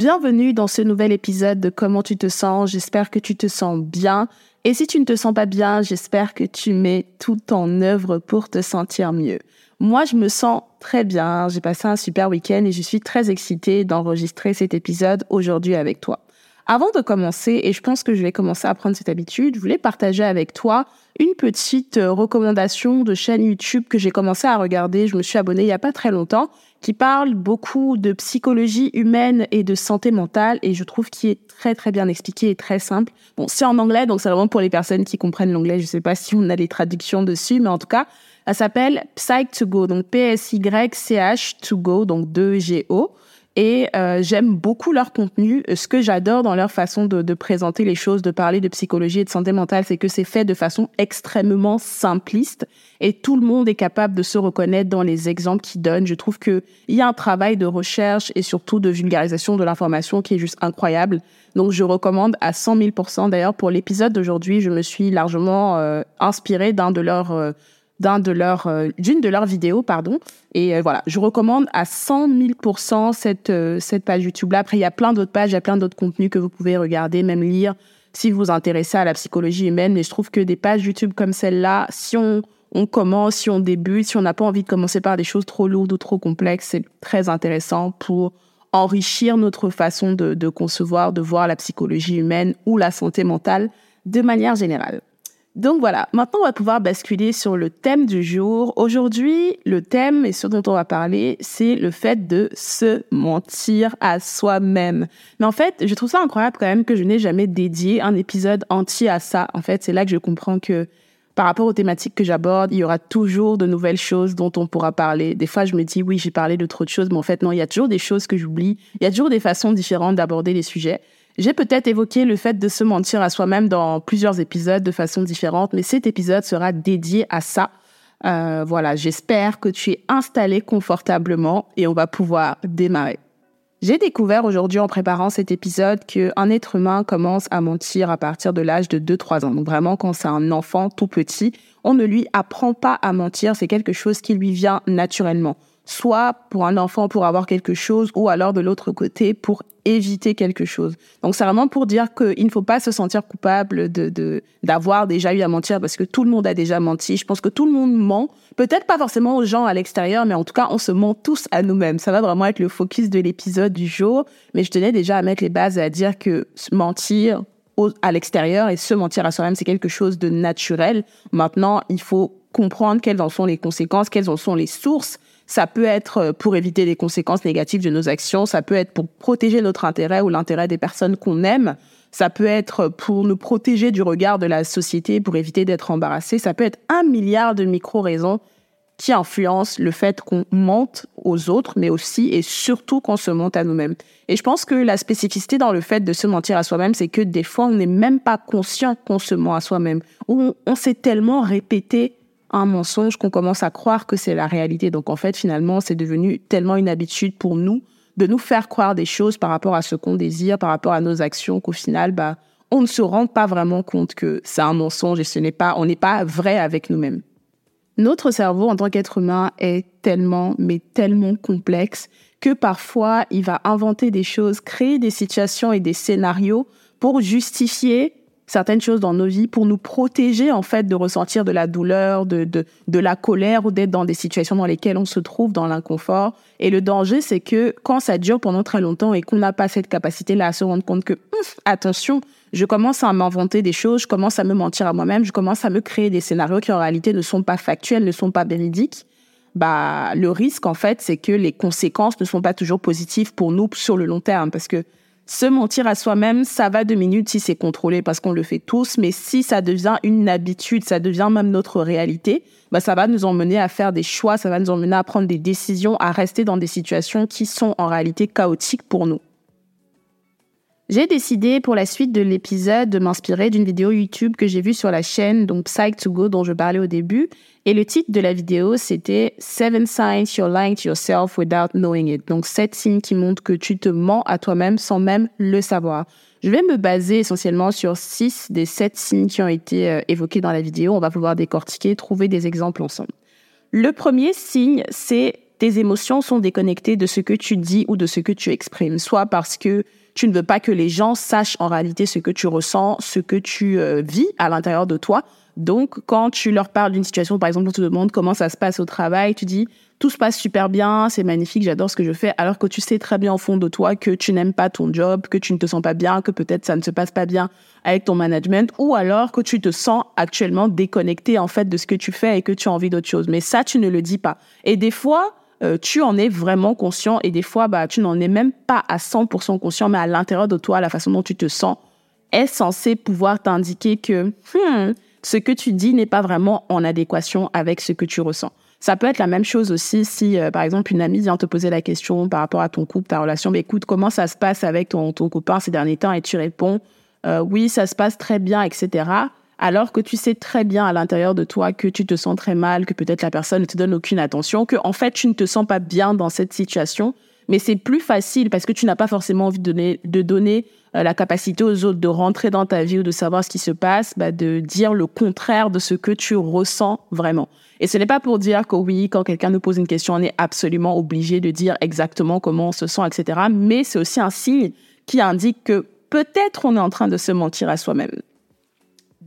Bienvenue dans ce nouvel épisode de Comment tu te sens. J'espère que tu te sens bien. Et si tu ne te sens pas bien, j'espère que tu mets tout en œuvre pour te sentir mieux. Moi, je me sens très bien. J'ai passé un super week-end et je suis très excitée d'enregistrer cet épisode aujourd'hui avec toi. Avant de commencer, et je pense que je vais commencer à prendre cette habitude, je voulais partager avec toi une petite euh, recommandation de chaîne YouTube que j'ai commencé à regarder. Je me suis abonnée il n'y a pas très longtemps, qui parle beaucoup de psychologie humaine et de santé mentale, et je trouve qu'il est très très bien expliqué et très simple. Bon, c'est en anglais, donc c'est vraiment pour les personnes qui comprennent l'anglais. Je ne sais pas si on a les traductions dessus, mais en tout cas, elle s'appelle Psych to Go, donc P-S-Y-C-H to Go, donc 2-G-O. Et euh, j'aime beaucoup leur contenu. Ce que j'adore dans leur façon de, de, présenter les choses, de parler de psychologie et de santé mentale, c'est que c'est fait de façon extrêmement simpliste et tout le monde est capable de se reconnaître dans les exemples qu'ils donnent. Je trouve qu'il y a un travail de recherche et surtout de vulgarisation de l'information qui est juste incroyable. Donc je recommande à 100 000 D'ailleurs, pour l'épisode d'aujourd'hui, je me suis largement euh, inspirée d'un de leurs euh, euh, d'une de leurs vidéos, pardon. Et euh, voilà, je recommande à 100 000 cette, euh, cette page YouTube-là. Après, il y a plein d'autres pages, il y a plein d'autres contenus que vous pouvez regarder, même lire si vous vous intéressez à la psychologie humaine. Mais je trouve que des pages YouTube comme celle-là, si on, commence, si on débute, si on n'a pas envie de commencer par des choses trop lourdes ou trop complexes, c'est très intéressant pour enrichir notre façon de concevoir, de voir la psychologie humaine ou la santé mentale de manière générale. Donc voilà, maintenant on va pouvoir basculer sur le thème du jour. Aujourd'hui, le thème et ce dont on va parler, c'est le fait de se mentir à soi-même. Mais en fait, je trouve ça incroyable quand même que je n'ai jamais dédié un épisode entier à ça. En fait, c'est là que je comprends que par rapport aux thématiques que j'aborde, il y aura toujours de nouvelles choses dont on pourra parler. Des fois, je me dis, oui, j'ai parlé de trop de choses, mais en fait, non, il y a toujours des choses que j'oublie. Il y a toujours des façons différentes d'aborder les sujets. J'ai peut-être évoqué le fait de se mentir à soi-même dans plusieurs épisodes de façon différente, mais cet épisode sera dédié à ça. Euh, voilà, j'espère que tu es installé confortablement et on va pouvoir démarrer. J'ai découvert aujourd'hui en préparant cet épisode qu'un être humain commence à mentir à partir de l'âge de 2-3 ans. Donc vraiment, quand c'est un enfant tout petit, on ne lui apprend pas à mentir, c'est quelque chose qui lui vient naturellement soit pour un enfant pour avoir quelque chose, ou alors de l'autre côté pour éviter quelque chose. Donc c'est vraiment pour dire qu'il ne faut pas se sentir coupable de d'avoir déjà eu à mentir parce que tout le monde a déjà menti. Je pense que tout le monde ment, peut-être pas forcément aux gens à l'extérieur, mais en tout cas on se ment tous à nous-mêmes. Ça va vraiment être le focus de l'épisode du jour, mais je tenais déjà à mettre les bases et à dire que mentir à l'extérieur et se mentir à soi-même c'est quelque chose de naturel. Maintenant il faut comprendre quelles en sont les conséquences, quelles en sont les sources ça peut être euh, pour éviter les conséquences négatives de nos actions, ça peut être pour protéger notre intérêt ou l'intérêt des personnes qu'on aime, ça peut être pour nous protéger du regard de la société, pour éviter d'être embarrassé, ça peut être un milliard de micro-raisons qui influencent le fait qu'on mente aux autres, mais aussi et surtout qu'on se mente à nous-mêmes. Et je pense que la spécificité dans le fait de se mentir à soi-même, c'est que des fois, on n'est même pas conscient qu'on se ment à soi-même, ou on s'est tellement répété un mensonge qu'on commence à croire que c'est la réalité. Donc en fait, finalement, c'est devenu tellement une habitude pour nous de nous faire croire des choses par rapport à ce qu'on désire, par rapport à nos actions, qu'au final, bah, on ne se rend pas vraiment compte que c'est un mensonge et ce n'est pas, on n'est pas vrai avec nous-mêmes. Notre cerveau, en tant qu'être humain, est tellement, mais tellement complexe que parfois, il va inventer des choses, créer des situations et des scénarios pour justifier certaines choses dans nos vies pour nous protéger en fait de ressentir de la douleur, de, de, la colère ou d'être dans des situations dans lesquelles on se trouve dans l'inconfort. Et le danger, c'est que quand ça dure pendant très longtemps et qu'on n'a pas cette capacité-là à se rendre compte que, attention, je commence à m'inventer des choses, je commence à me mentir à moi-même, je commence à me créer des scénarios qui en réalité ne sont pas factuels, ne sont pas véridiques. Bah, le risque, en fait, c'est que les conséquences ne sont pas toujours positives pour nous sur le long terme parce que se mentir à soi-même, ça va deux minutes si c'est contrôlé parce qu'on le fait tous, mais si ça devient une habitude, ça devient même notre réalité, bah ça va nous emmener à faire des choix, ça va nous emmener à prendre des décisions, à rester dans des situations qui sont en réalité chaotiques pour nous. J'ai décidé pour la suite de l'épisode de m'inspirer d'une vidéo YouTube que j'ai vue sur la chaîne, donc Psych to Go dont je parlais au début. Et le titre de la vidéo, c'était Seven Signs You're Lying to Yourself Without Knowing It. Donc, sept signes qui montrent que tu te mens à toi-même sans même le savoir. Je vais me baser essentiellement sur six des sept signes qui ont été euh, évoqués dans la vidéo. On va pouvoir décortiquer, trouver des exemples ensemble. Le premier signe, c'est tes émotions sont déconnectées de ce que tu dis ou de ce que tu exprimes, soit parce que tu ne veux pas que les gens sachent en réalité ce que tu ressens, ce que tu euh, vis à l'intérieur de toi. Donc, quand tu leur parles d'une situation, par exemple, on te demande comment ça se passe au travail, tu dis tout se passe super bien, c'est magnifique, j'adore ce que je fais, alors que tu sais très bien au fond de toi que tu n'aimes pas ton job, que tu ne te sens pas bien, que peut-être ça ne se passe pas bien avec ton management, ou alors que tu te sens actuellement déconnecté en fait de ce que tu fais et que tu as envie d'autre chose. Mais ça, tu ne le dis pas. Et des fois, euh, tu en es vraiment conscient et des fois, bah, tu n'en es même pas à 100% conscient, mais à l'intérieur de toi, la façon dont tu te sens est censée pouvoir t'indiquer que hmm, ce que tu dis n'est pas vraiment en adéquation avec ce que tu ressens. Ça peut être la même chose aussi si, euh, par exemple, une amie vient te poser la question par rapport à ton couple, ta relation. Mais écoute, comment ça se passe avec ton, ton copain ces derniers temps Et tu réponds, euh, oui, ça se passe très bien, etc alors que tu sais très bien à l'intérieur de toi que tu te sens très mal, que peut-être la personne ne te donne aucune attention, que en fait tu ne te sens pas bien dans cette situation. Mais c'est plus facile parce que tu n'as pas forcément envie de donner, de donner euh, la capacité aux autres de rentrer dans ta vie ou de savoir ce qui se passe, bah, de dire le contraire de ce que tu ressens vraiment. Et ce n'est pas pour dire que oui, quand quelqu'un nous pose une question, on est absolument obligé de dire exactement comment on se sent, etc. Mais c'est aussi un signe qui indique que peut-être on est en train de se mentir à soi-même.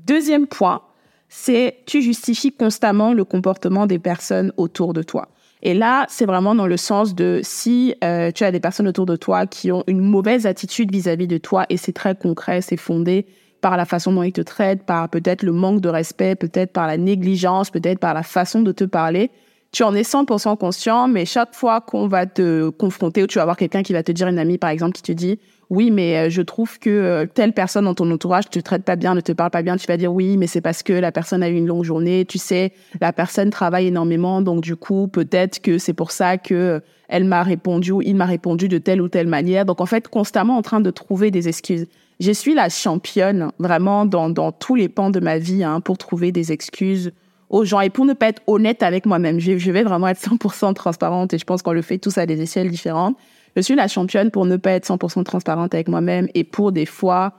Deuxième point, c'est tu justifies constamment le comportement des personnes autour de toi. Et là, c'est vraiment dans le sens de si euh, tu as des personnes autour de toi qui ont une mauvaise attitude vis-à-vis de toi, et c'est très concret, c'est fondé par la façon dont ils te traitent, par peut-être le manque de respect, peut-être par la négligence, peut-être par la façon de te parler, tu en es 100% conscient, mais chaque fois qu'on va te confronter ou tu vas avoir quelqu'un qui va te dire, une amie par exemple, qui te dit, oui, mais euh, je trouve que euh, telle personne dans ton entourage te traite pas bien, ne te parle pas bien, tu vas dire oui, mais c'est parce que la personne a eu une longue journée, tu sais, la personne travaille énormément, donc du coup, peut-être que c'est pour ça que euh, elle m'a répondu ou il m'a répondu de telle ou telle manière. Donc en fait, constamment en train de trouver des excuses. Je suis la championne vraiment dans, dans tous les pans de ma vie hein, pour trouver des excuses aux gens et pour ne pas être honnête avec moi-même. Je, je vais vraiment être 100% transparente et je pense qu'on le fait tous à des échelles différentes je suis la championne pour ne pas être 100% transparente avec moi-même et pour des fois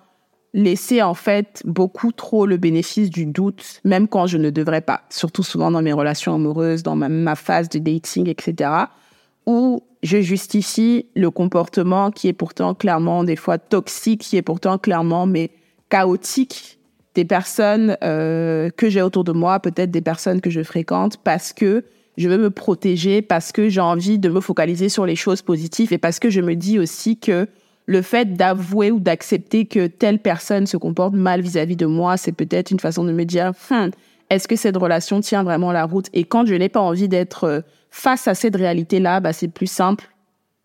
laisser en fait beaucoup trop le bénéfice du doute, même quand je ne devrais pas. Surtout souvent dans mes relations amoureuses, dans ma, phase de dating, etc. Où je justifie le comportement qui est pourtant clairement des fois toxique, qui est pourtant clairement mais chaotique des personnes euh, que j'ai autour de moi, peut-être des personnes que je fréquente, parce que je veux me protéger parce que j'ai envie de me focaliser sur les choses positives et parce que je me dis aussi que le fait d'avouer ou d'accepter que telle personne se comporte mal vis-à-vis de moi, c'est peut-être une façon de me dire, hum, est-ce que cette relation tient vraiment la route? Et quand je n'ai pas envie d'être euh, face à cette réalité-là, bah, c'est plus simple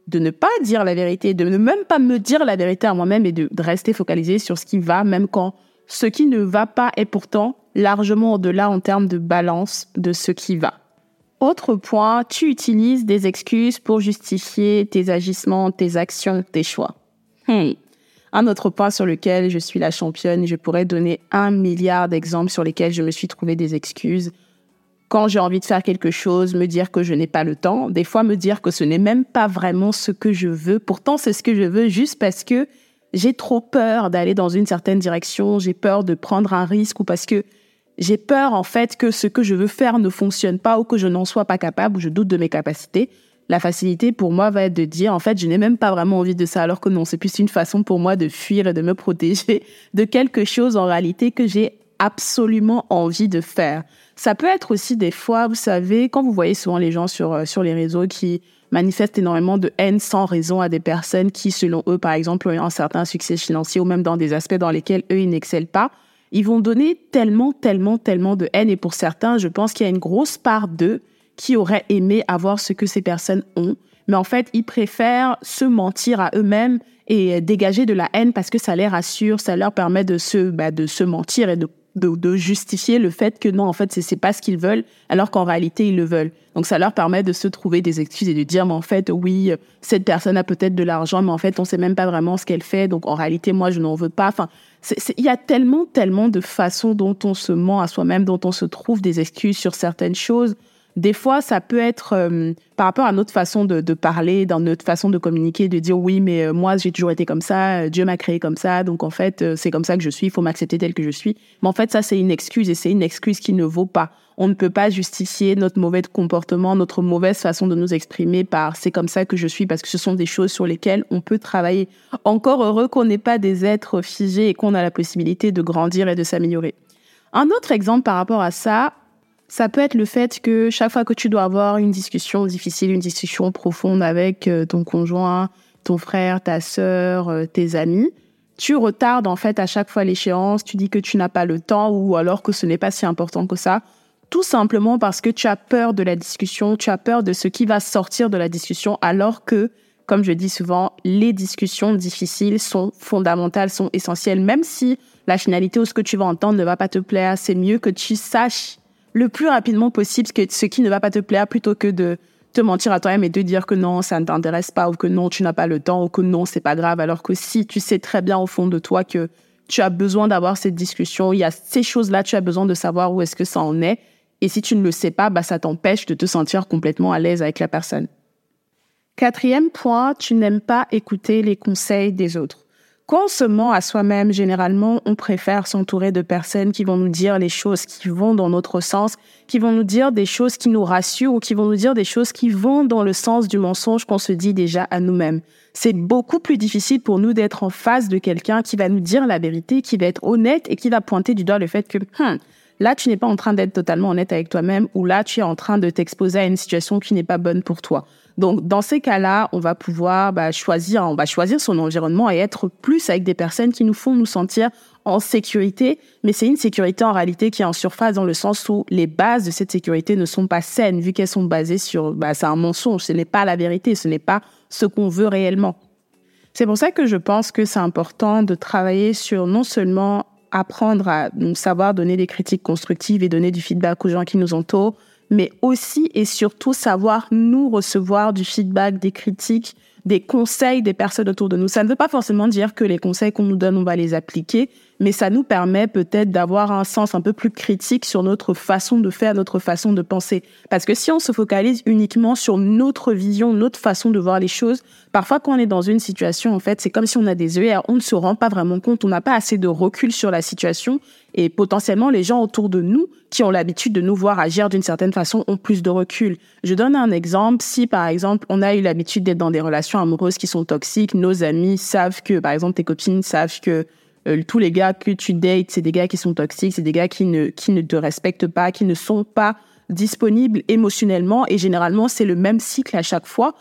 de ne pas dire la vérité, de ne même pas me dire la vérité à moi-même et de, de rester focalisé sur ce qui va, même quand ce qui ne va pas est pourtant largement au-delà en termes de balance de ce qui va. Autre point, tu utilises des excuses pour justifier tes agissements, tes actions, tes choix. Hmm. Un autre point sur lequel je suis la championne, je pourrais donner un milliard d'exemples sur lesquels je me suis trouvé des excuses. Quand j'ai envie de faire quelque chose, me dire que je n'ai pas le temps, des fois me dire que ce n'est même pas vraiment ce que je veux. Pourtant, c'est ce que je veux juste parce que j'ai trop peur d'aller dans une certaine direction, j'ai peur de prendre un risque ou parce que j'ai peur en fait que ce que je veux faire ne fonctionne pas ou que je n'en sois pas capable ou je doute de mes capacités. la facilité pour moi va être de dire, en fait, je n'ai même pas vraiment envie de ça, alors que non, c'est plus une façon pour moi de fuir et de me protéger de quelque chose en réalité que j'ai absolument envie de faire. Ça peut être aussi des fois, vous savez, quand vous voyez souvent les gens sur, euh, sur les réseaux qui manifestent énormément de haine sans raison à des personnes qui, selon eux, par exemple, ont un certain succès financier ou même dans des aspects dans lesquels eux, ils n'excellent pas, ils vont donner tellement, tellement, tellement de haine. Et pour certains, je pense qu'il y a une grosse part d'eux qui auraient aimé avoir ce que ces personnes ont. Mais en fait, ils préfèrent se mentir à eux-mêmes et dégager de la haine parce que ça les rassure, ça leur permet de se, bah, de se mentir et de de, justifier le fait que non, en fait, c'est pas ce qu'ils veulent, alors qu'en réalité, ils le veulent. Donc, ça leur permet de se trouver des excuses et de dire, mais en fait, oui, cette personne a peut-être de l'argent, mais en fait, on sait même pas vraiment ce qu'elle fait. Donc, en réalité, moi, je n'en veux pas. Enfin, il y a tellement, tellement de façons dont on se ment à soi-même, dont on se trouve des excuses sur certaines choses. Des fois, ça peut être euh, par rapport à notre façon de, parler, dans notre façon de communiquer, de dire oui, mais euh, moi, j'ai toujours été comme ça, euh, Dieu m'a créé comme ça, donc en fait, c'est comme ça que je suis, il faut m'accepter tel que je suis. Mais en fait, ça, c'est une excuse et c'est une excuse qui ne vaut pas. On ne peut pas justifier notre mauvais comportement, notre mauvaise façon de nous exprimer par c'est comme ça que je suis parce que ce sont des choses sur lesquelles on peut travailler. Encore heureux qu'on n'est pas des êtres figés et qu'on a la possibilité de grandir et de s'améliorer. Un autre exemple par rapport à ça, ça peut être le fait que chaque fois que tu dois avoir une discussion difficile, une discussion profonde avec euh, ton conjoint, ton frère, ta sœur, euh, tes amis, tu retardes en fait à chaque fois l'échéance, tu dis que tu n'as pas le temps ou alors que ce n'est pas si important que ça, tout simplement parce que tu as peur de la discussion, tu as peur de ce qui va sortir de la discussion alors que, comme je dis souvent, les discussions difficiles sont fondamentales, sont essentielles, même si la finalité ou ce que tu vas entendre ne va pas te plaire, c'est mieux que tu saches le plus rapidement possible ce qui ne va pas te plaire plutôt que de te mentir à toi-même et de dire que non, ça ne t'intéresse pas ou que non, tu n'as pas le temps ou que non, c'est pas grave. Alors que si tu sais très bien au fond de toi que tu as besoin d'avoir cette discussion, il y a ces choses-là, tu as besoin de savoir où est-ce que ça en est. Et si tu ne le sais pas, bah, ça t'empêche de te sentir complètement à l'aise avec la personne. Quatrième point, tu n'aimes pas écouter les conseils des autres. Quand on se ment à soi-même, généralement, on préfère s'entourer de personnes qui vont nous dire les choses qui vont dans notre sens, qui vont nous dire des choses qui nous rassurent ou qui vont nous dire des choses qui vont dans le sens du mensonge qu'on se dit déjà à nous-mêmes. C'est beaucoup plus difficile pour nous d'être en face de quelqu'un qui va nous dire la vérité, qui va être honnête et qui va pointer du doigt le fait que, hum, là, tu n'es pas en train d'être totalement honnête avec toi-même ou là, tu es en train de t'exposer à une situation qui n'est pas bonne pour toi. Donc, dans ces cas-là, on va pouvoir bah, choisir, on va choisir son environnement et être plus avec des personnes qui nous font nous sentir en sécurité. Mais c'est une sécurité en réalité qui est en surface dans le sens où les bases de cette sécurité ne sont pas saines vu qu'elles sont basées sur, bah, c'est un mensonge. Ce n'est pas la vérité. Ce n'est pas ce qu'on veut réellement. C'est pour ça que je pense que c'est important de travailler sur non seulement apprendre à savoir donner des critiques constructives et donner du feedback aux gens qui nous entourent, mais aussi et surtout savoir nous recevoir du feedback, des critiques, des conseils des personnes autour de nous. Ça ne veut pas forcément dire que les conseils qu'on nous donne, on va les appliquer, mais ça nous permet peut-être d'avoir un sens un peu plus critique sur notre façon de faire, notre façon de penser. Parce que si on se focalise uniquement sur notre vision, notre façon de voir les choses, parfois quand on est dans une situation, en fait, c'est comme si on a des œillères, on ne se rend pas vraiment compte, on n'a pas assez de recul sur la situation et potentiellement les gens autour de nous qui ont l'habitude de nous voir agir d'une certaine façon ont plus de recul. Je donne un exemple. Si par exemple on a eu l'habitude d'être dans des relations amoureuses qui sont toxiques, nos amis savent que, par exemple tes copines savent que euh, tous les gars que tu dates, c'est des gars qui sont toxiques, c'est des gars qui ne, qui ne te respectent pas, qui ne sont pas disponibles émotionnellement et généralement c'est le même cycle à chaque fois.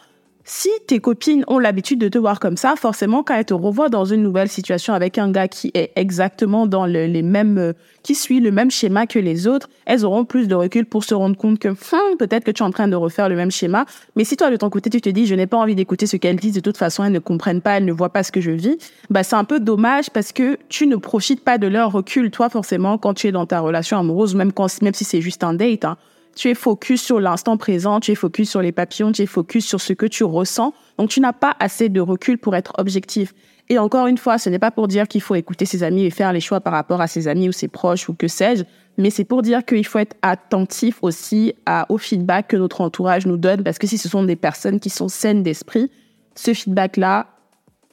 Si tes copines ont l'habitude de te voir comme ça, forcément, quand elles te revoient dans une nouvelle situation avec un gars qui est exactement dans les mêmes, euh, qui suit le même schéma que les autres, elles auront plus de recul pour se rendre compte que, peut-être que tu es en train de refaire le même schéma. Mais si toi, de ton côté, tu te dis, je n'ai pas envie d'écouter ce qu'elles disent, de toute façon, elles ne comprennent pas, elles ne voient pas ce que je vis, bah, c'est un peu dommage parce que tu ne profites pas de leur recul, toi, forcément, quand tu es dans ta relation amoureuse, même quand, même si c'est juste un date, hein tu es focus sur l'instant présent, tu es focus sur les papillons, tu es focus sur ce que tu ressens. Donc, tu n'as pas assez de recul pour être objectif. Et encore une fois, ce n'est pas pour dire qu'il faut écouter ses amis et faire les choix par rapport à ses amis ou ses proches ou que sais-je, mais c'est pour dire qu'il faut être attentif aussi au feedback que notre entourage nous donne, parce que si ce sont des personnes qui sont saines d'esprit, ce feedback-là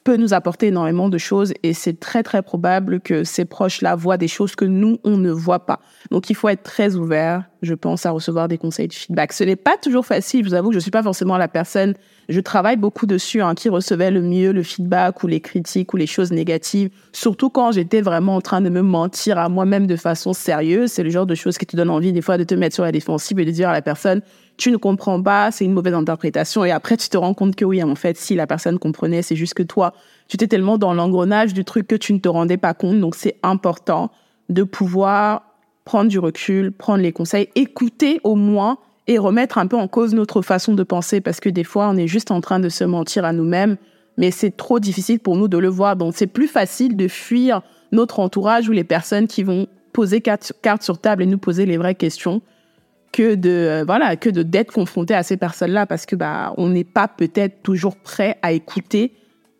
peut nous apporter énormément de choses et c'est très très probable que ces proches-là voient des choses que nous, on ne voit pas. Donc il faut être très ouvert, je pense, à recevoir des conseils de feedback. Ce n'est pas toujours facile. Je vous avoue que je suis pas forcément la personne. Je travaille beaucoup dessus, hein, qui recevait le mieux le feedback ou les critiques ou les choses négatives. Surtout quand j'étais vraiment en train de me mentir à moi-même de façon sérieuse. C'est le genre de choses qui te donne envie des fois de te mettre sur la défensive et de dire à la personne, tu ne comprends pas, c'est une mauvaise interprétation. Et après, tu te rends compte que oui, en fait, si la personne comprenait, c'est juste que toi, tu étais tellement dans l'engrenage du truc que tu ne te rendais pas compte. Donc, c'est important de pouvoir prendre du recul, prendre les conseils, écouter au moins et remettre un peu en cause notre façon de penser parce que des fois, on est juste en train de se mentir à nous-mêmes, mais c'est trop difficile pour nous de le voir. Donc, c'est plus facile de fuir notre entourage ou les personnes qui vont poser carte, sur table et nous poser les vraies questions que de euh, voilà que de d'être confronté à ces personnes-là parce que bah on n'est pas peut-être toujours prêt à écouter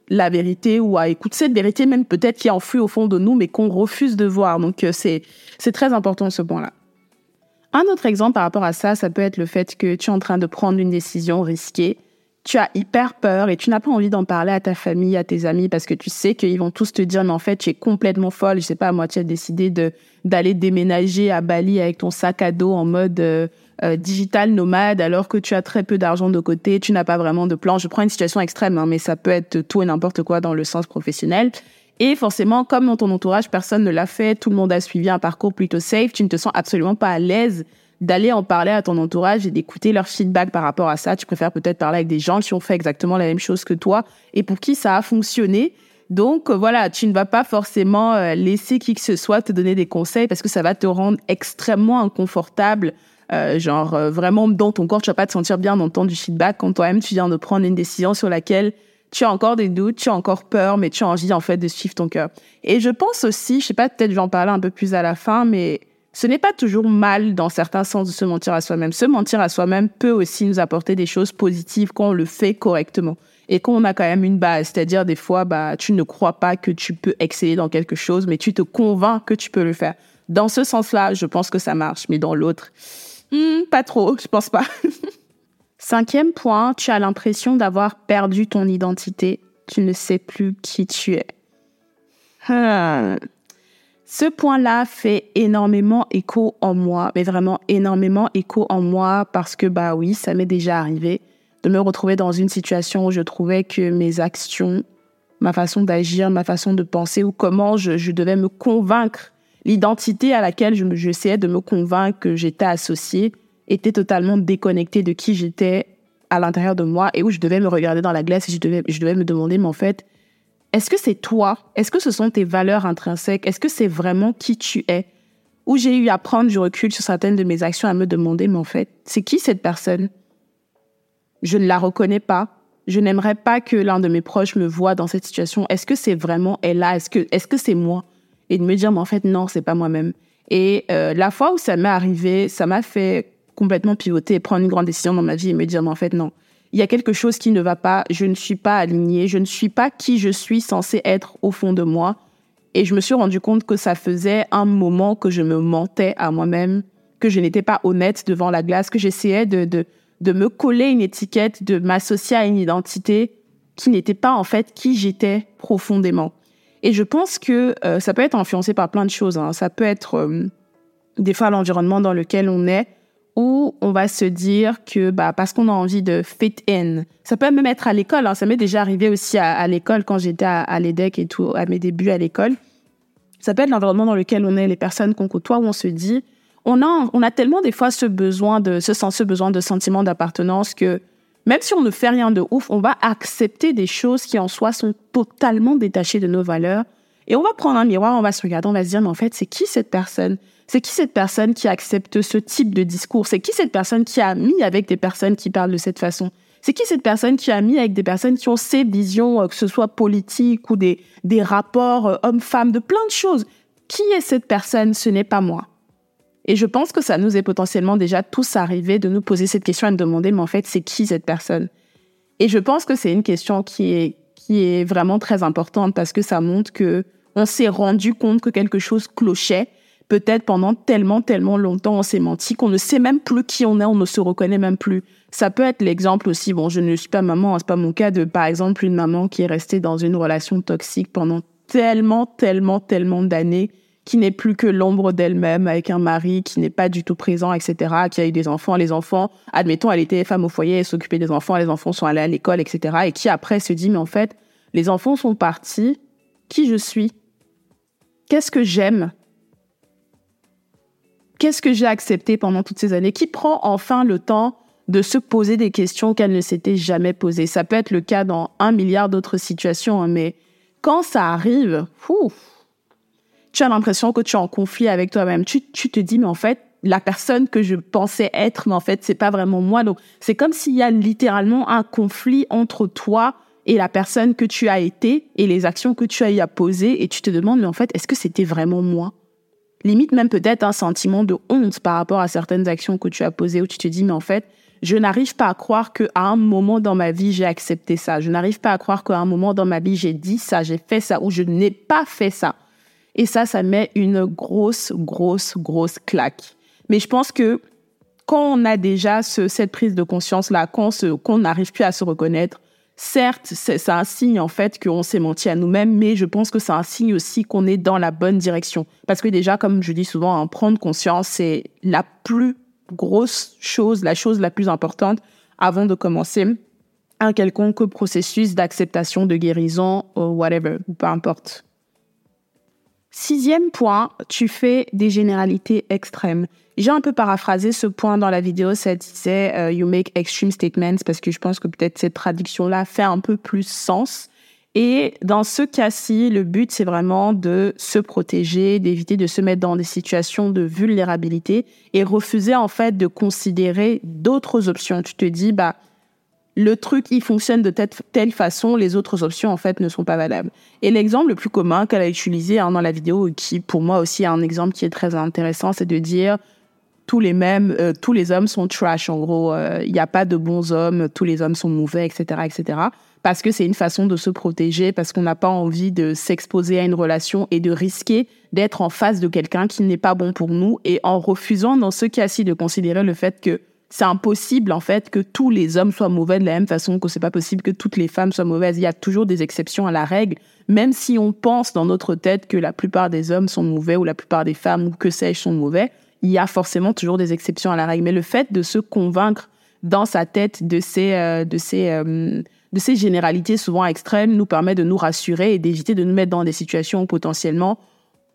la vérité ou à écouter cette vérité même peut-être qui enfuit au fond de nous mais qu'on refuse de voir. Donc euh, c'est c'est très important ce point-là. Un autre exemple par rapport à ça, ça peut être le fait que tu es en train de prendre une décision risquée. Tu as hyper peur et tu n'as pas envie d'en parler à ta famille, à tes amis, parce que tu sais qu'ils vont tous te dire, mais en fait, tu es complètement folle. Je sais pas, moi, tu as décidé de, d'aller déménager à Bali avec ton sac à dos en mode euh, euh, digital nomade alors que tu as très peu d'argent de côté, tu n'as pas vraiment de plan. Je prends une situation extrême, hein, mais ça peut être tout et n'importe quoi dans le sens professionnel. Et forcément, comme dans ton entourage, personne ne l'a fait, tout le monde a suivi un parcours plutôt safe, tu ne te sens absolument pas à l'aise d'aller en parler à ton entourage et d'écouter leur feedback par rapport à ça. Tu préfères peut-être parler avec des gens qui ont fait exactement la même chose que toi et pour qui ça a fonctionné. Donc voilà, tu ne vas pas forcément euh, laisser qui que ce soit te donner des conseils parce que ça va te rendre extrêmement inconfortable euh, genre euh, vraiment dans ton corps, tu vas pas te sentir bien dans du feedback quand toi-même tu viens de prendre une décision sur laquelle tu as encore des doutes, tu as encore peur, mais tu as envie en fait de suivre ton cœur. Et je pense aussi, je sais pas, peut-être je vais en parler un peu plus à la fin, mais ce n'est pas toujours mal dans certains sens de se mentir à soi-même. Se mentir à soi-même peut aussi nous apporter des choses positives quand on le fait correctement et qu'on a quand même une base. C'est-à-dire des fois, bah, tu ne crois pas que tu peux exceller dans quelque chose, mais tu te convaincs que tu peux le faire. Dans ce sens-là, je pense que ça marche, mais dans l'autre, Hmm, pas trop, je pense pas. Cinquième point, tu as l'impression d'avoir perdu ton identité. Tu ne sais plus qui tu es. Hmm. Ce point-là fait énormément écho en moi, mais vraiment énormément écho en moi parce que, bah oui, ça m'est déjà arrivé de me retrouver dans une situation où je trouvais que mes actions, ma façon d'agir, ma façon de penser ou comment je, je devais me convaincre l'identité à laquelle j'essayais de me convaincre que j'étais associée était totalement déconnectée de qui j'étais à l'intérieur de moi et où je devais me regarder dans la glace et je devais, me demander, mais en fait, est-ce que c'est toi? Est-ce que ce sont tes valeurs intrinsèques? Est-ce que c'est vraiment qui tu es? Où j'ai eu à prendre du recul sur certaines de mes actions, à me demander, mais en fait, c'est qui cette personne? Je ne la reconnais pas. Je n'aimerais pas que l'un de mes proches me voit dans cette situation. Est-ce que c'est vraiment elle là est-ce que c'est moi? Et de me dire, mais en fait, non, c'est pas moi-même. Et euh, la fois où ça m'est arrivé, ça m'a fait complètement pivoter et prendre une grande décision dans ma vie et me dire, mais en fait, non. Il y a quelque chose qui ne va pas, je ne suis pas alignée, je ne suis pas qui je suis censée être au fond de moi. Et je me suis rendu compte que ça faisait un moment que je me mentais à moi-même, que je n'étais pas honnête devant la glace, que j'essayais de, de, de me coller une étiquette, de m'associer à une identité qui n'était pas en fait qui j'étais profondément. Et je pense que euh, ça peut être influencé par plein de choses. Hein. Ça peut être euh, des fois l'environnement dans lequel on est, où on va se dire que bah, parce qu'on a envie de fit in. Ça peut même être à l'école. Hein. Ça m'est déjà arrivé aussi à, l'école quand j'étais à, à l'EDEC et tout, à mes débuts à l'école. Ça peut être l'environnement dans lequel on est, les personnes qu'on côtoie, où on se dit, on a, on a tellement des fois ce besoin de, ce, ce besoin de sentiment d'appartenance que même si on ne fait rien de ouf, on va accepter des choses qui en soi sont totalement détachées de nos valeurs. Et on va prendre un miroir, on va se regarder, on va se dire, mais en fait, c'est qui cette personne? C'est qui cette personne qui accepte ce type de discours? C'est qui cette personne qui a mis avec des personnes qui parlent de cette façon? C'est qui cette personne qui a mis avec des personnes qui ont ces visions, euh, que ce soit politiques ou des, des rapports euh, hommes-femmes, de plein de choses? Qui est cette personne? Ce n'est pas moi. Et je pense que ça nous est potentiellement déjà tous arrivé de nous poser cette question et de demander, mais en fait, c'est qui cette personne? Et je pense que c'est une question qui est, qui est vraiment très importante parce que ça montre que on s'est rendu compte que quelque chose clochait. Peut-être pendant tellement, tellement longtemps, on s'est menti qu'on ne sait même plus qui on est, on ne se reconnaît même plus. Ça peut être l'exemple aussi, bon, je ne suis pas maman, c'est pas mon cas de, par exemple, une maman qui est restée dans une relation toxique pendant tellement, tellement, tellement d'années qui n'est plus que l'ombre d'elle-même avec un mari qui n'est pas du tout présent, etc., qui a eu des enfants. Les enfants, admettons, elle était femme au foyer, elle s'occupait des enfants, les enfants sont allés à l'école, etc., et qui après se dit, mais en fait, les enfants sont partis, qui je suis? Qu'est-ce que j'aime? Qu'est-ce que j'ai accepté pendant toutes ces années? Qui prend enfin le temps de se poser des questions qu'elle ne s'était jamais posées? Ça peut être le cas dans un milliard d'autres situations, hein, mais quand ça arrive, tu as l'impression que tu es en conflit avec toi-même. Tu, te dis, mais en fait, la personne que je pensais être, mais en fait, c'est pas vraiment moi. Donc, c'est comme s'il y a littéralement un conflit entre toi et la personne que tu as été et les actions que tu as eu à poser et tu te demandes, mais en fait, est-ce que c'était vraiment moi? Limite même peut-être un sentiment de honte par rapport à certaines actions que tu as posées où tu te dis, mais en fait, je n'arrive pas à croire qu'à un moment dans ma vie, j'ai accepté ça. Je n'arrive pas à croire qu'à un moment dans ma vie, j'ai dit ça, j'ai fait ça ou je n'ai pas fait ça. Et ça, ça met une grosse, grosse, grosse claque. Mais je pense que quand on a déjà cette prise de conscience-là, qu'on n'arrive plus à se reconnaître, certes, c'est un signe en fait qu'on s'est menti à nous-mêmes, mais je pense que c'est un signe aussi qu'on est dans la bonne direction. Parce que déjà, comme je dis souvent, en hein, prendre conscience, c'est la plus grosse chose, la chose la plus importante avant de commencer un quelconque processus d'acceptation, de guérison, ou whatever, ou peu importe. Sixième point, tu fais des généralités extrêmes. J'ai un peu paraphrasé ce point dans la vidéo, ça disait euh, You make extreme statements parce que je pense que peut-être cette traduction-là fait un peu plus sens. Et dans ce cas-ci, le but, c'est vraiment de se protéger, d'éviter de se mettre dans des situations de vulnérabilité et refuser en fait de considérer d'autres options. Tu te dis, bah, le truc, il fonctionne de telle, façon, les autres options, en fait, ne sont pas valables. Et l'exemple le plus commun qu'elle a utilisé hein, dans la vidéo, qui pour moi aussi est un exemple qui est très intéressant, c'est de dire tous les mêmes, euh, tous les hommes sont trash. En gros, euh, il n'y a pas de bons hommes, tous les hommes sont mauvais, etc., etc. Parce que c'est une façon de se protéger, parce qu'on n'a pas envie de s'exposer à une relation et de risquer d'être en face de quelqu'un qui n'est pas bon pour nous, et en refusant dans ce cas-ci de considérer le fait que c'est impossible en fait que tous les hommes soient mauvais de la même façon que c'est pas possible que toutes les femmes soient mauvaises. Il y a toujours des exceptions à la règle, même si on pense dans notre tête que la plupart des hommes sont mauvais ou la plupart des femmes ou que sais-je sont mauvais. Il y a forcément toujours des exceptions à la règle. Mais le fait de se convaincre dans sa tête de ces euh, de ces euh, de ces généralités souvent extrêmes nous permet de nous rassurer et d'éviter de nous mettre dans des situations où potentiellement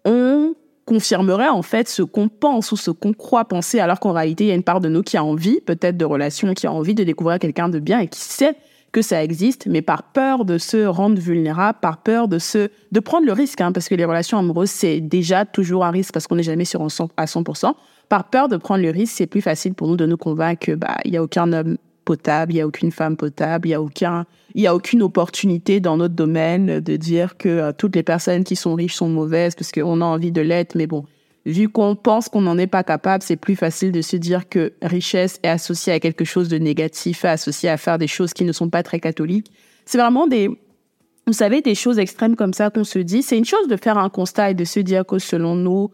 on confirmerait en fait ce qu'on pense ou ce qu'on croit penser, alors qu'en réalité, il y a une part de nous qui a envie, peut-être de relations, qui a envie de découvrir quelqu'un de bien et qui sait que ça existe, mais par peur de se rendre vulnérable, par peur de se, de prendre le risque, hein, parce que les relations amoureuses, c'est déjà toujours un risque parce qu'on n'est jamais sur à 100%. Par peur de prendre le risque, c'est plus facile pour nous de nous convaincre que, bah, il y a aucun homme potable, il y a aucune femme potable, il y a aucun, il y a aucune opportunité dans notre domaine de dire que euh, toutes les personnes qui sont riches sont mauvaises parce qu'on a envie de l'être. Mais bon, vu qu'on pense qu'on n'en est pas capable, c'est plus facile de se dire que richesse est associée à quelque chose de négatif, associée à faire des choses qui ne sont pas très catholiques. C'est vraiment des, vous savez, des choses extrêmes comme ça qu'on se dit. C'est une chose de faire un constat et de se dire que selon nous,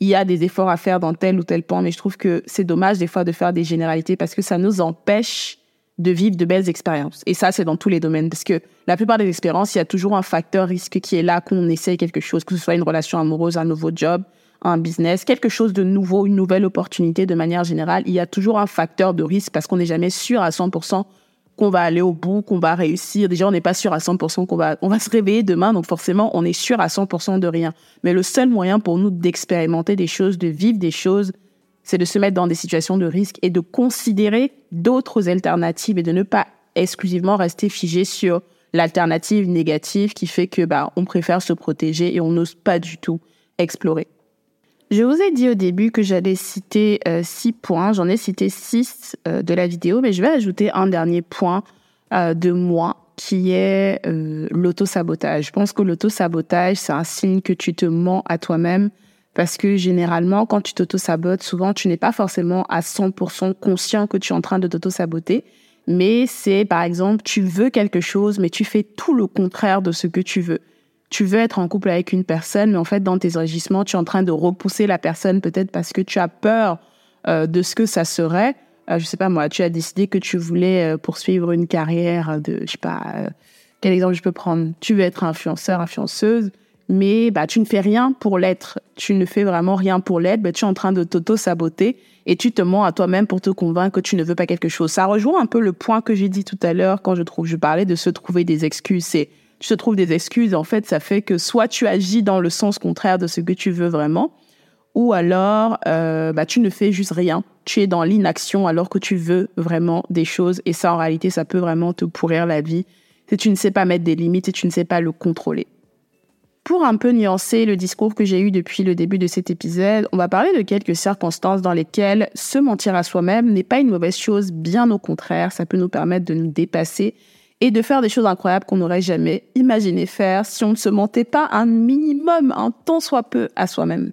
il y a des efforts à faire dans tel ou tel point, mais je trouve que c'est dommage des fois de faire des généralités parce que ça nous empêche de vivre de belles expériences. Et ça, c'est dans tous les domaines parce que la plupart des expériences, il y a toujours un facteur risque qui est là qu'on essaye quelque chose, que ce soit une relation amoureuse, un nouveau job, un business, quelque chose de nouveau, une nouvelle opportunité de manière générale. Il y a toujours un facteur de risque parce qu'on n'est jamais sûr à 100% qu'on va aller au bout, qu'on va réussir. Déjà, on n'est pas sûr à 100% qu'on va, on va se réveiller demain, donc forcément, on est sûr à 100% de rien. Mais le seul moyen pour nous d'expérimenter des choses, de vivre des choses, c'est de se mettre dans des situations de risque et de considérer d'autres alternatives et de ne pas exclusivement rester figé sur l'alternative négative qui fait que bah on préfère se protéger et on n'ose pas du tout explorer. Je vous ai dit au début que j'allais citer euh, six points. J'en ai cité six euh, de la vidéo, mais je vais ajouter un dernier point euh, de moi qui est l'auto-sabotage. Je pense que l'auto-sabotage, c'est un signe que tu te mens à toi-même parce que généralement, quand tu t'auto-sabotes, souvent, tu n'es pas forcément à 100% conscient que tu es en train de t'auto-saboter. Mais c'est, par exemple, tu veux quelque chose, mais tu fais tout le contraire de ce que tu veux tu veux être en couple avec une personne, mais en fait, dans tes agissements, tu es en train de repousser la personne peut-être parce que tu as peur euh, de ce que ça serait. Euh, je sais pas moi, tu as décidé que tu voulais euh, poursuivre une carrière de, je sais pas, quel exemple je peux prendre? Tu veux être influenceur, influenceuse, mais bah, tu ne fais rien pour l'être. Tu ne fais vraiment rien pour l'être, bah, tu es en train de t'auto-saboter et tu te mens à toi-même pour te convaincre que tu ne veux pas quelque chose. Ça rejoint un peu le point que j'ai dit tout à l'heure quand je je parlais de se trouver des excuses. C'est, tu te trouves des excuses, en fait, ça fait que soit tu agis dans le sens contraire de ce que tu veux vraiment, ou alors euh, bah, tu ne fais juste rien. Tu es dans l'inaction alors que tu veux vraiment des choses. Et ça, en réalité, ça peut vraiment te pourrir la vie si tu ne sais pas mettre des limites et tu ne sais pas le contrôler. Pour un peu nuancer le discours que j'ai eu depuis le début de cet épisode, on va parler de quelques circonstances dans lesquelles se mentir à soi-même n'est pas une mauvaise chose, bien au contraire, ça peut nous permettre de nous dépasser et de faire des choses incroyables qu'on n'aurait jamais imaginé faire si on ne se mentait pas un minimum, un tant soit peu à soi-même.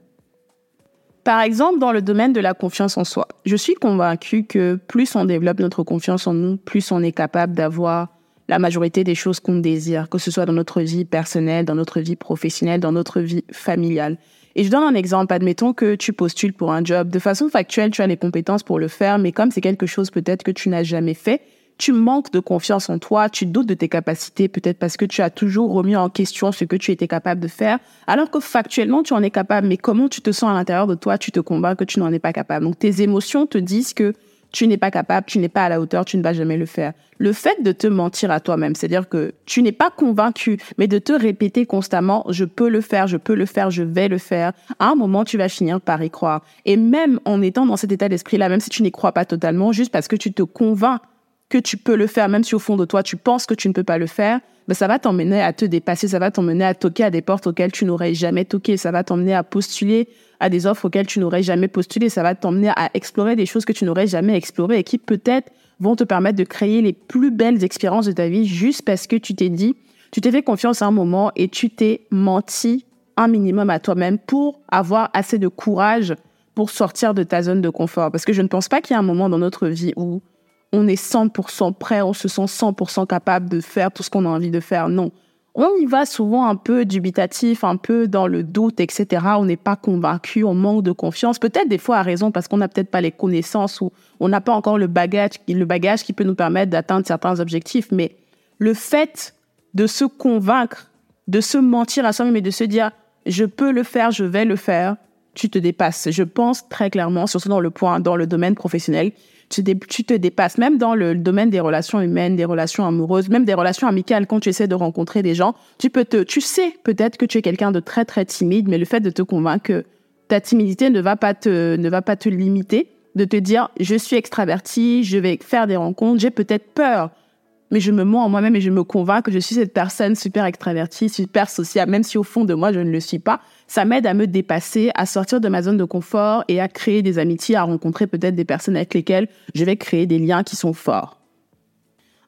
Par exemple, dans le domaine de la confiance en soi, je suis convaincue que plus on développe notre confiance en nous, plus on est capable d'avoir la majorité des choses qu'on désire, que ce soit dans notre vie personnelle, dans notre vie professionnelle, dans notre vie familiale. Et je donne un exemple. Admettons que tu postules pour un job. De façon factuelle, tu as les compétences pour le faire, mais comme c'est quelque chose peut-être que tu n'as jamais fait, tu manques de confiance en toi, tu doutes de tes capacités, peut-être parce que tu as toujours remis en question ce que tu étais capable de faire, alors que factuellement, tu en es capable. Mais comment tu te sens à l'intérieur de toi, tu te convaincs que tu n'en es pas capable. Donc tes émotions te disent que tu n'es pas capable, tu n'es pas à la hauteur, tu ne vas jamais le faire. Le fait de te mentir à toi-même, c'est-à-dire que tu n'es pas convaincu, mais de te répéter constamment, je peux le faire, je peux le faire, je vais le faire, à un moment, tu vas finir par y croire. Et même en étant dans cet état d'esprit-là, même si tu n'y crois pas totalement, juste parce que tu te convaincs que tu peux le faire, même si au fond de toi, tu penses que tu ne peux pas le faire, ben, ça va t'emmener à te dépasser, ça va t'emmener à toquer à des portes auxquelles tu n'aurais jamais toqué, ça va t'emmener à postuler à des offres auxquelles tu n'aurais jamais postulé. Ça va t'emmener à explorer des choses que tu n'aurais jamais explorées et qui peut-être vont te permettre de créer les plus belles expériences de ta vie juste parce que tu t'es dit, tu t'es fait confiance à un moment et tu t'es menti un minimum à toi-même pour avoir assez de courage pour sortir de ta zone de confort. Parce que je ne pense pas qu'il y ait un moment dans notre vie où on est 100% prêt, on se sent 100% capable de faire tout ce qu'on a envie de faire. Non on y va souvent un peu dubitatif, un peu dans le doute, etc. On n'est pas convaincu, on manque de confiance. Peut-être des fois à raison parce qu'on n'a peut-être pas les connaissances ou on n'a pas encore le bagage, le bagage qui peut nous permettre d'atteindre certains objectifs. Mais le fait de se convaincre, de se mentir à soi-même et de se dire je peux le faire, je vais le faire, tu te dépasses. Je pense très clairement, surtout dans le point, dans le domaine professionnel, tu, te dépasses, même dans le domaine des relations humaines, des relations amoureuses, même des relations amicales, quand tu essaies de rencontrer des gens, tu peux te, tu sais peut-être que tu es quelqu'un de très très timide, mais le fait de te convaincre que ta timidité ne va pas te, ne va pas te limiter, de te dire je suis extraverti, je vais faire des rencontres, j'ai peut-être peur mais je me mens en moi-même et je me convainc que je suis cette personne super extravertie, super sociable, même si au fond de moi, je ne le suis pas. Ça m'aide à me dépasser, à sortir de ma zone de confort et à créer des amitiés, à rencontrer peut-être des personnes avec lesquelles je vais créer des liens qui sont forts.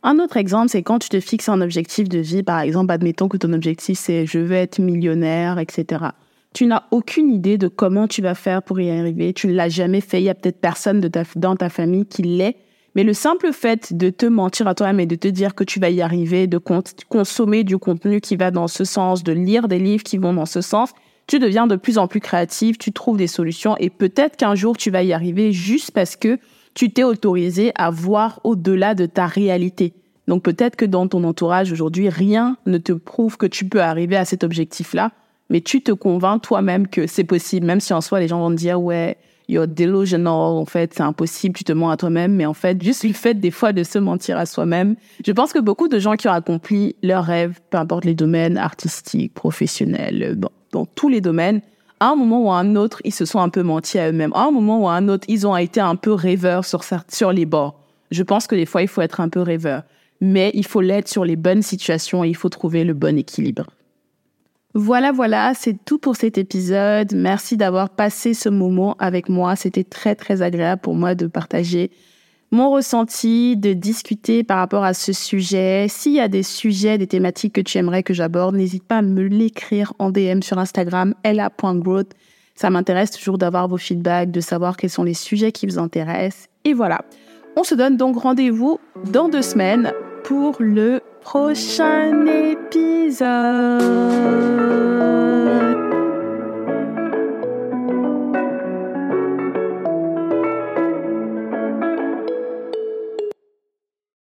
Un autre exemple, c'est quand tu te fixes un objectif de vie, par exemple, admettons que ton objectif c'est je veux être millionnaire, etc. Tu n'as aucune idée de comment tu vas faire pour y arriver. Tu ne l'as jamais fait. Il y a peut-être personne dans ta famille qui l'est mais le simple fait de te mentir à toi-même et de te dire que tu vas y arriver, de consommer du contenu qui va dans ce sens, de lire des livres qui vont dans ce sens, tu deviens de plus en plus créatif, tu trouves des solutions et peut-être qu'un jour tu vas y arriver juste parce que tu t'es autorisé à voir au-delà de ta réalité. Donc peut-être que dans ton entourage aujourd'hui, rien ne te prouve que tu peux arriver à cet objectif-là, mais tu te convaincs toi-même que c'est possible, même si en soi les gens vont te dire ouais, you're delusional, en fait, c'est impossible, tu te mens à toi-même. Mais en fait, juste le fait des fois de se mentir à soi-même. Je pense que beaucoup de gens qui ont accompli leurs rêves, peu importe les domaines artistiques, professionnels, dans, dans tous les domaines, à un moment ou à un autre, ils se sont un peu menti à eux-mêmes. À un moment ou à un autre, ils ont été un peu rêveurs sur, sur les bords. Je pense que des fois, il faut être un peu rêveur. Mais il faut l'être sur les bonnes situations et il faut trouver le bon équilibre. Voilà, voilà, c'est tout pour cet épisode. Merci d'avoir passé ce moment avec moi. C'était très, très agréable pour moi de partager mon ressenti, de discuter par rapport à ce sujet. S'il y a des sujets, des thématiques que tu aimerais que j'aborde, n'hésite pas à me l'écrire en DM sur Instagram, ella.growth. Ça m'intéresse toujours d'avoir vos feedbacks, de savoir quels sont les sujets qui vous intéressent. Et voilà. On se donne donc rendez-vous dans deux semaines pour le prochain épisode.